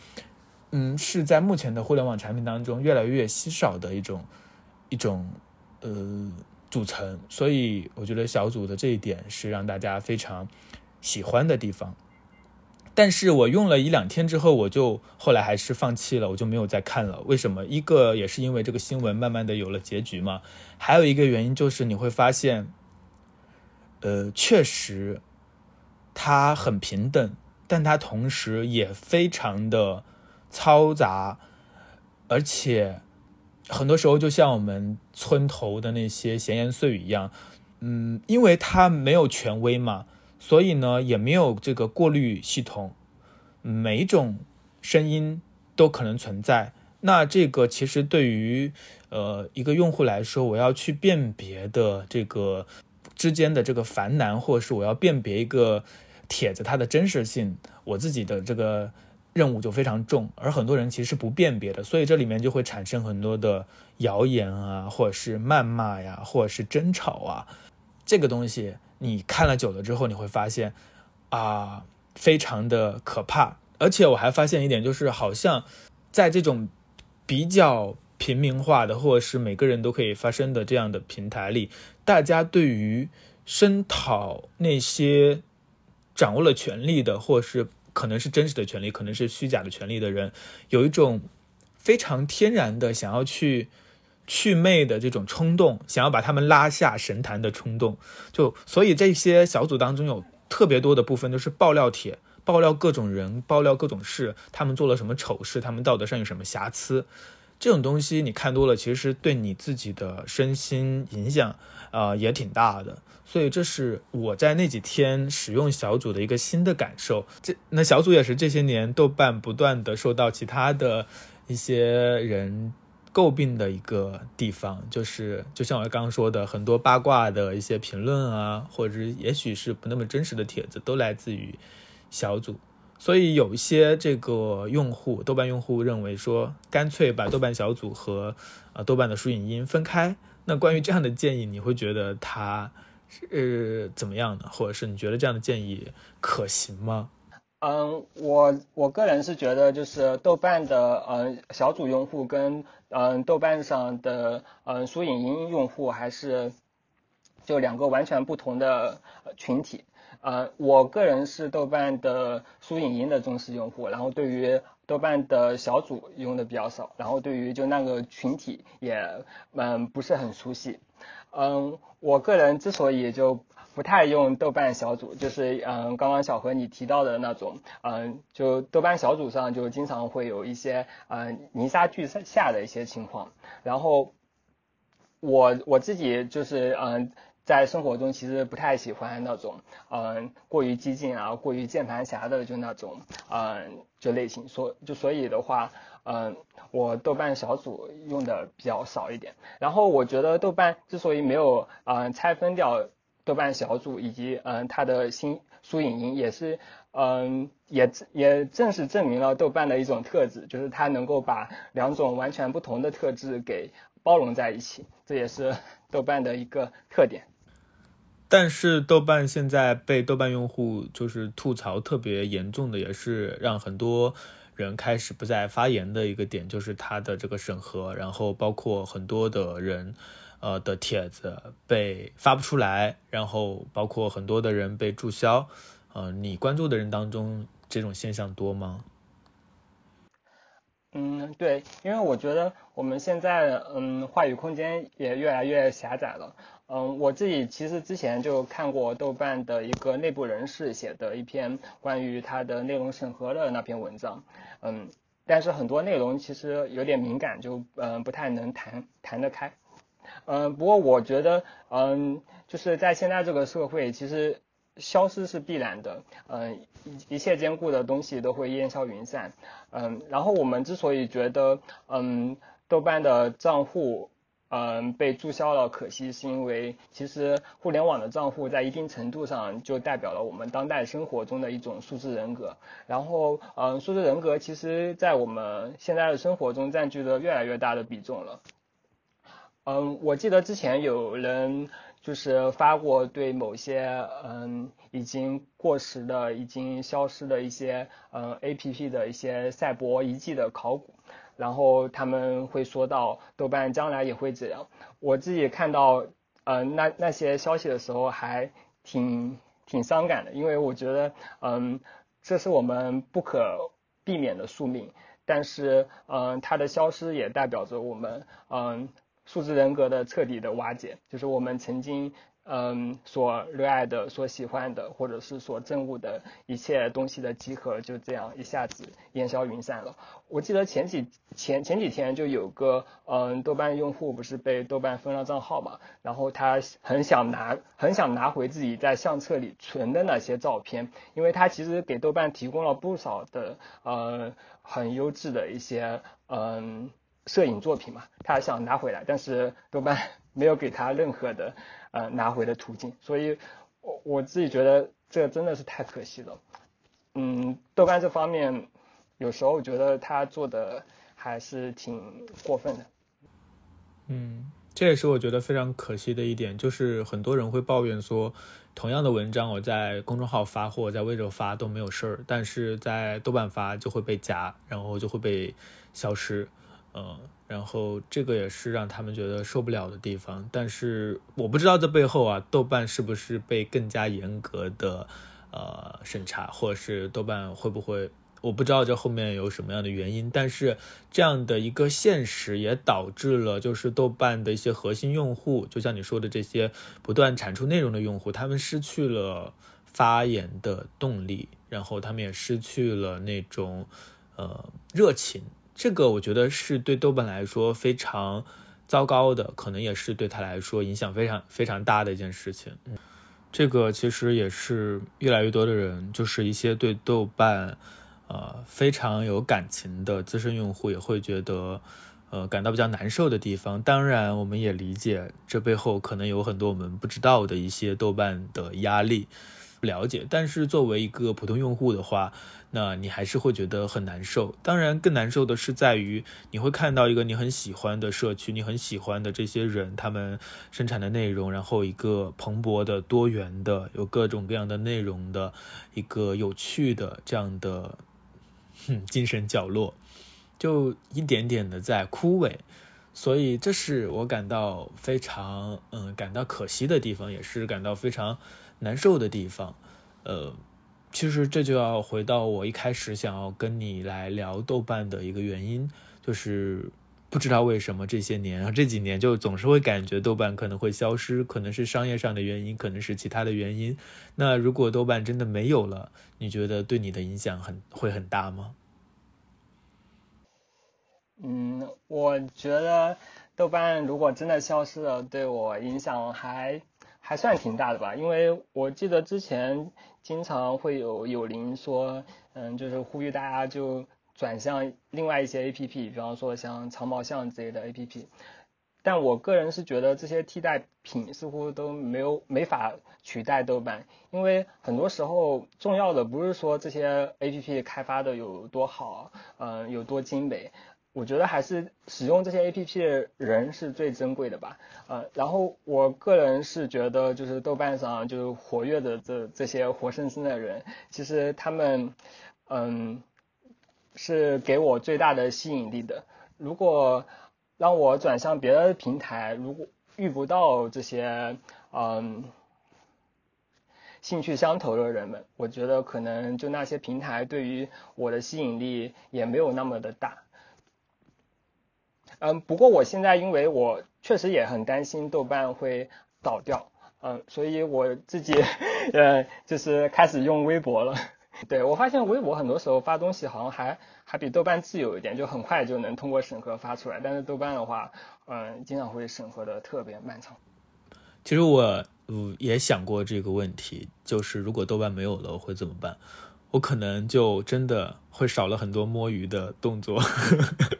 嗯，是在目前的互联网产品当中越来越稀少的一种一种呃。组成，所以我觉得小组的这一点是让大家非常喜欢的地方。但是我用了一两天之后，我就后来还是放弃了，我就没有再看了。为什么？一个也是因为这个新闻慢慢的有了结局嘛，还有一个原因就是你会发现，呃，确实它很平等，但它同时也非常的嘈杂，而且。很多时候，就像我们村头的那些闲言碎语一样，嗯，因为它没有权威嘛，所以呢，也没有这个过滤系统，每一种声音都可能存在。那这个其实对于呃一个用户来说，我要去辨别的这个之间的这个繁难，或者是我要辨别一个帖子它的真实性，我自己的这个。任务就非常重，而很多人其实是不辨别的，所以这里面就会产生很多的谣言啊，或者是谩骂呀，或者是争吵啊。这个东西你看了久了之后，你会发现啊，非常的可怕。而且我还发现一点，就是好像在这种比较平民化的，或者是每个人都可以发声的这样的平台里，大家对于声讨那些掌握了权力的，或是。可能是真实的权利，可能是虚假的权利的人，有一种非常天然的想要去去魅的这种冲动，想要把他们拉下神坛的冲动。就所以这些小组当中有特别多的部分都是爆料帖，爆料各种人，爆料各种事，他们做了什么丑事，他们道德上有什么瑕疵。这种东西你看多了，其实对你自己的身心影响啊也挺大的。所以这是我在那几天使用小组的一个新的感受。这那小组也是这些年豆瓣不断的受到其他的一些人诟病的一个地方，就是就像我刚刚说的，很多八卦的一些评论啊，或者也许是不那么真实的帖子，都来自于小组。所以有一些这个用户，豆瓣用户认为说，干脆把豆瓣小组和呃豆瓣的书影音分开。那关于这样的建议，你会觉得它是怎么样的，或者是你觉得这样的建议可行吗？嗯，我我个人是觉得，就是豆瓣的嗯小组用户跟嗯豆瓣上的嗯书影音用户还是就两个完全不同的群体。呃，我个人是豆瓣的书影音的忠实用户，然后对于豆瓣的小组用的比较少，然后对于就那个群体也嗯不是很熟悉。嗯，我个人之所以就不太用豆瓣小组，就是嗯刚刚小何你提到的那种，嗯就豆瓣小组上就经常会有一些嗯泥沙俱下的一些情况，然后我我自己就是嗯。在生活中其实不太喜欢那种，嗯，过于激进啊，过于键盘侠的就那种，嗯，就类型。所就所以的话，嗯，我豆瓣小组用的比较少一点。然后我觉得豆瓣之所以没有，嗯，拆分掉豆瓣小组以及，嗯，它的新书影音，也是，嗯，也也正是证明了豆瓣的一种特质，就是它能够把两种完全不同的特质给包容在一起，这也是 豆瓣的一个特点。但是豆瓣现在被豆瓣用户就是吐槽特别严重的，也是让很多人开始不再发言的一个点，就是他的这个审核，然后包括很多的人，呃的帖子被发不出来，然后包括很多的人被注销，呃，你关注的人当中这种现象多吗？嗯，对，因为我觉得我们现在嗯话语空间也越来越狭窄了。嗯，我自己其实之前就看过豆瓣的一个内部人士写的一篇关于它的内容审核的那篇文章，嗯，但是很多内容其实有点敏感，就嗯不太能谈谈得开，嗯，不过我觉得嗯就是在现在这个社会，其实消失是必然的，嗯一一切坚固的东西都会烟消云散，嗯，然后我们之所以觉得嗯豆瓣的账户。嗯，被注销了，可惜是因为其实互联网的账户在一定程度上就代表了我们当代生活中的一种数字人格。然后，嗯，数字人格其实在我们现在的生活中占据了越来越大的比重了。嗯，我记得之前有人就是发过对某些嗯已经过时的、已经消失的一些嗯 A P P 的一些赛博遗迹的考古。然后他们会说到豆瓣将来也会这样。我自己看到，呃，那那些消息的时候还挺挺伤感的，因为我觉得，嗯，这是我们不可避免的宿命。但是，嗯，它的消失也代表着我们，嗯，数字人格的彻底的瓦解，就是我们曾经。嗯，所热爱的、所喜欢的，或者是所憎恶的一切东西的集合，就这样一下子烟消云散了。我记得前几前前几天就有个嗯，豆瓣用户不是被豆瓣封了账号嘛，然后他很想拿很想拿回自己在相册里存的那些照片，因为他其实给豆瓣提供了不少的呃很优质的一些嗯摄影作品嘛，他想拿回来，但是豆瓣 没有给他任何的。呃，拿回的途径，所以，我我自己觉得这真的是太可惜了。嗯，豆瓣这方面，有时候觉得他做的还是挺过分的。嗯，这也是我觉得非常可惜的一点，就是很多人会抱怨说，同样的文章我在公众号发或在微博发都没有事儿，但是在豆瓣发就会被夹，然后就会被消失。嗯。然后这个也是让他们觉得受不了的地方，但是我不知道这背后啊，豆瓣是不是被更加严格的呃审查，或者是豆瓣会不会，我不知道这后面有什么样的原因，但是这样的一个现实也导致了，就是豆瓣的一些核心用户，就像你说的这些不断产出内容的用户，他们失去了发言的动力，然后他们也失去了那种呃热情。这个我觉得是对豆瓣来说非常糟糕的，可能也是对他来说影响非常非常大的一件事情。这个其实也是越来越多的人，就是一些对豆瓣呃非常有感情的资深用户，也会觉得，呃感到比较难受的地方。当然，我们也理解这背后可能有很多我们不知道的一些豆瓣的压力。了解，但是作为一个普通用户的话，那你还是会觉得很难受。当然，更难受的是在于你会看到一个你很喜欢的社区，你很喜欢的这些人，他们生产的内容，然后一个蓬勃的、多元的、有各种各样的内容的一个有趣的这样的精神角落，就一点点的在枯萎。所以，这是我感到非常嗯感到可惜的地方，也是感到非常。难受的地方，呃，其实这就要回到我一开始想要跟你来聊豆瓣的一个原因，就是不知道为什么这些年啊这几年就总是会感觉豆瓣可能会消失，可能是商业上的原因，可能是其他的原因。那如果豆瓣真的没有了，你觉得对你的影响很会很大吗？嗯，我觉得豆瓣如果真的消失了，对我影响还。还算挺大的吧，因为我记得之前经常会有有邻说，嗯，就是呼吁大家就转向另外一些 A P P，比方说像长毛象之类的 A P P，但我个人是觉得这些替代品似乎都没有没法取代豆瓣，因为很多时候重要的不是说这些 A P P 开发的有多好，嗯，有多精美。我觉得还是使用这些 A P P 的人是最珍贵的吧，呃，然后我个人是觉得，就是豆瓣上就是活跃的这这些活生生的人，其实他们，嗯，是给我最大的吸引力的。如果让我转向别的平台，如果遇不到这些嗯兴趣相投的人们，我觉得可能就那些平台对于我的吸引力也没有那么的大。嗯，不过我现在因为我确实也很担心豆瓣会倒掉，嗯，所以我自己呃就是开始用微博了。对我发现微博很多时候发东西好像还还比豆瓣自由一点，就很快就能通过审核发出来。但是豆瓣的话，嗯，经常会审核的特别漫长。其实我嗯也想过这个问题，就是如果豆瓣没有了我会怎么办？我可能就真的会少了很多摸鱼的动作。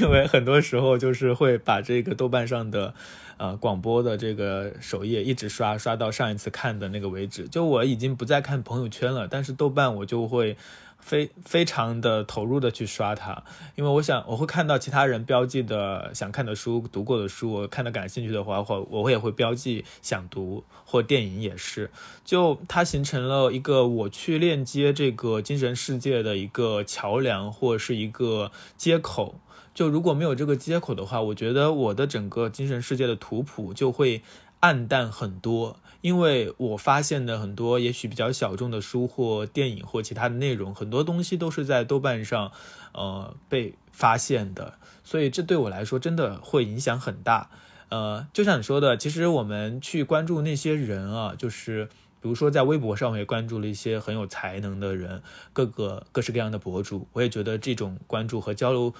因为很多时候就是会把这个豆瓣上的，呃，广播的这个首页一直刷刷到上一次看的那个为止。就我已经不再看朋友圈了，但是豆瓣我就会非非常的投入的去刷它，因为我想我会看到其他人标记的想看的书、读过的书，我看的感兴趣的话，或我也会标记想读，或电影也是。就它形成了一个我去链接这个精神世界的一个桥梁，或是一个接口。就如果没有这个接口的话，我觉得我的整个精神世界的图谱就会暗淡很多。因为我发现的很多也许比较小众的书或电影或其他的内容，很多东西都是在豆瓣上，呃，被发现的。所以这对我来说真的会影响很大。呃，就像你说的，其实我们去关注那些人啊，就是比如说在微博上，我也关注了一些很有才能的人，各个各式各样的博主，我也觉得这种关注和交流。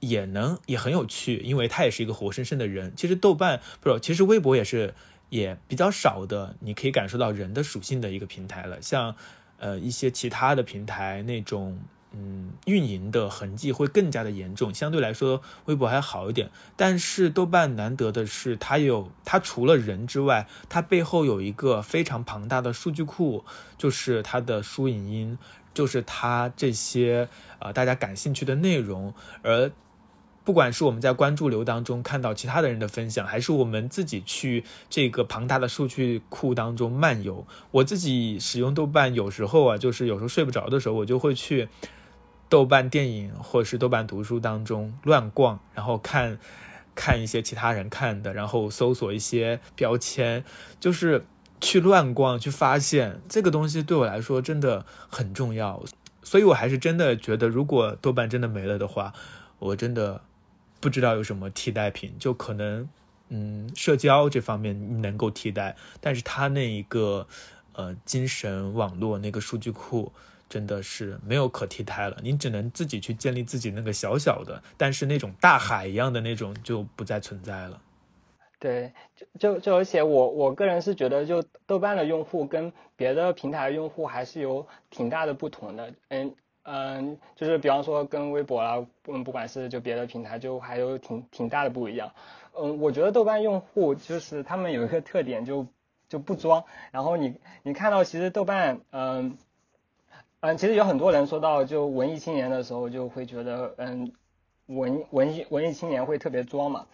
也能也很有趣，因为他也是一个活生生的人。其实豆瓣不是，其实微博也是也比较少的，你可以感受到人的属性的一个平台了。像呃一些其他的平台那种嗯运营的痕迹会更加的严重。相对来说，微博还好一点。但是豆瓣难得的是，它有它除了人之外，它背后有一个非常庞大的数据库，就是它的书影音，就是它这些呃大家感兴趣的内容，而。不管是我们在关注流当中看到其他的人的分享，还是我们自己去这个庞大的数据库当中漫游，我自己使用豆瓣，有时候啊，就是有时候睡不着的时候，我就会去豆瓣电影或者是豆瓣读书当中乱逛，然后看看一些其他人看的，然后搜索一些标签，就是去乱逛，去发现这个东西对我来说真的很重要，所以我还是真的觉得，如果豆瓣真的没了的话，我真的。不知道有什么替代品，就可能，嗯，社交这方面能够替代，但是它那一个，呃，精神网络那个数据库真的是没有可替代了，你只能自己去建立自己那个小小的，但是那种大海一样的那种就不再存在了。对，就就就而且我我个人是觉得，就豆瓣的用户跟别的平台用户还是有挺大的不同的，嗯。嗯，就是比方说跟微博啦，嗯，不管是就别的平台，就还有挺挺大的不一样。嗯，我觉得豆瓣用户就是他们有一个特点，就就不装。然后你你看到其实豆瓣，嗯嗯，其实有很多人说到就文艺青年的时候，就会觉得嗯文文艺文艺青年会特别装嘛。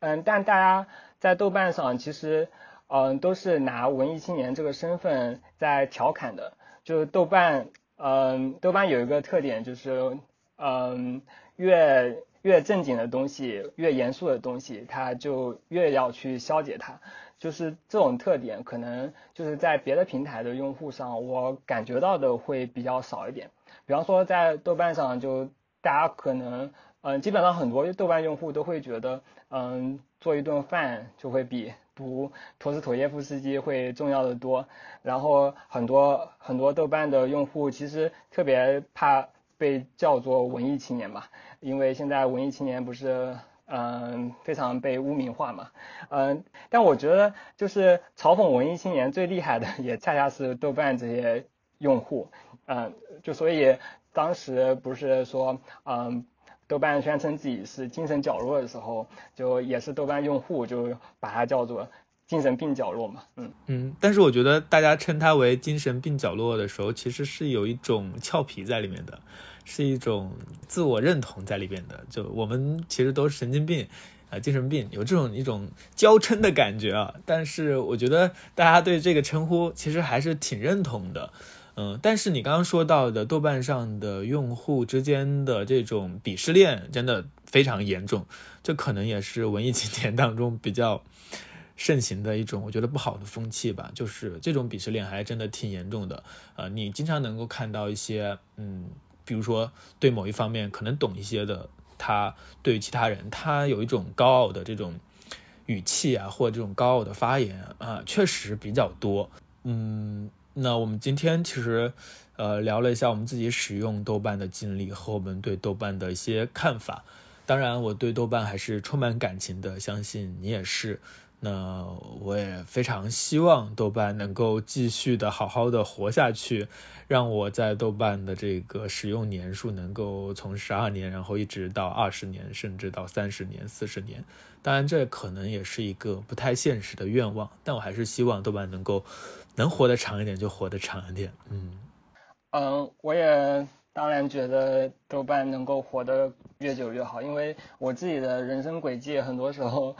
嗯，但大家在豆瓣上其实嗯都是拿文艺青年这个身份在调侃的。就是豆瓣，嗯，豆瓣有一个特点就是，嗯，越越正经的东西，越严肃的东西，它就越要去消解它。就是这种特点，可能就是在别的平台的用户上，我感觉到的会比较少一点。比方说在豆瓣上，就大家可能，嗯，基本上很多豆瓣用户都会觉得，嗯，做一顿饭就会比读陀思妥耶夫斯基会重要的多。然后很多很多豆瓣的用户其实特别怕被叫做文艺青年嘛，因为现在文艺青年不是。嗯，非常被污名化嘛，嗯，但我觉得就是嘲讽文艺青年最厉害的，也恰恰是豆瓣这些用户，嗯，就所以当时不是说，嗯，豆瓣宣称自己是精神角落的时候，就也是豆瓣用户就把它叫做精神病角落嘛，嗯嗯，但是我觉得大家称它为精神病角落的时候，其实是有一种俏皮在里面的。是一种自我认同在里边的，就我们其实都是神经病，啊，精神病，有这种一种娇嗔的感觉啊。但是我觉得大家对这个称呼其实还是挺认同的，嗯。但是你刚刚说到的豆瓣上的用户之间的这种鄙视链真的非常严重，这可能也是文艺青年当中比较盛行的一种我觉得不好的风气吧。就是这种鄙视链还真的挺严重的，呃，你经常能够看到一些，嗯。比如说，对某一方面可能懂一些的，他对于其他人，他有一种高傲的这种语气啊，或这种高傲的发言啊，确实比较多。嗯，那我们今天其实呃聊了一下我们自己使用豆瓣的经历和我们对豆瓣的一些看法。当然，我对豆瓣还是充满感情的，相信你也是。那我也非常希望豆瓣能够继续的好好的活下去，让我在豆瓣的这个使用年数能够从十二年，然后一直到二十年，甚至到三十年、四十年。当然，这可能也是一个不太现实的愿望，但我还是希望豆瓣能够能活得长一点就活得长一点。嗯嗯，我也当然觉得豆瓣能够活得越久越好，因为我自己的人生轨迹很多时候。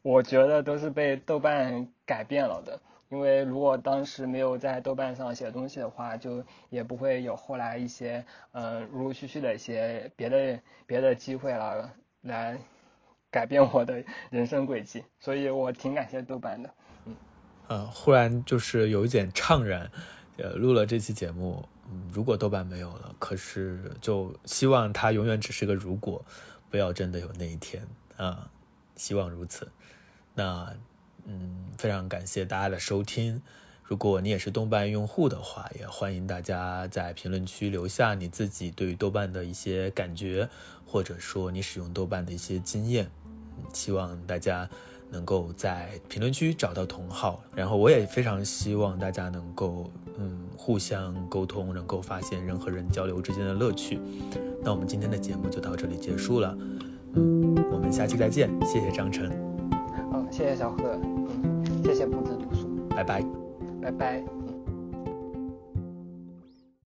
我觉得都是被豆瓣改变了的，因为如果当时没有在豆瓣上写东西的话，就也不会有后来一些嗯陆陆续续的一些别的别的机会了，来改变我的人生轨迹，所以我挺感谢豆瓣的。嗯，呃，忽然就是有一点怅然，呃，录了这期节目，嗯，如果豆瓣没有了，可是就希望它永远只是个如果，不要真的有那一天啊，希望如此。那，嗯，非常感谢大家的收听。如果你也是豆瓣用户的话，也欢迎大家在评论区留下你自己对于豆瓣的一些感觉，或者说你使用豆瓣的一些经验。希望大家能够在评论区找到同好，然后我也非常希望大家能够，嗯，互相沟通，能够发现人和人交流之间的乐趣。那我们今天的节目就到这里结束了，嗯，我们下期再见，谢谢张晨。谢谢小贺，嗯，谢谢不子读书，拜拜，拜拜。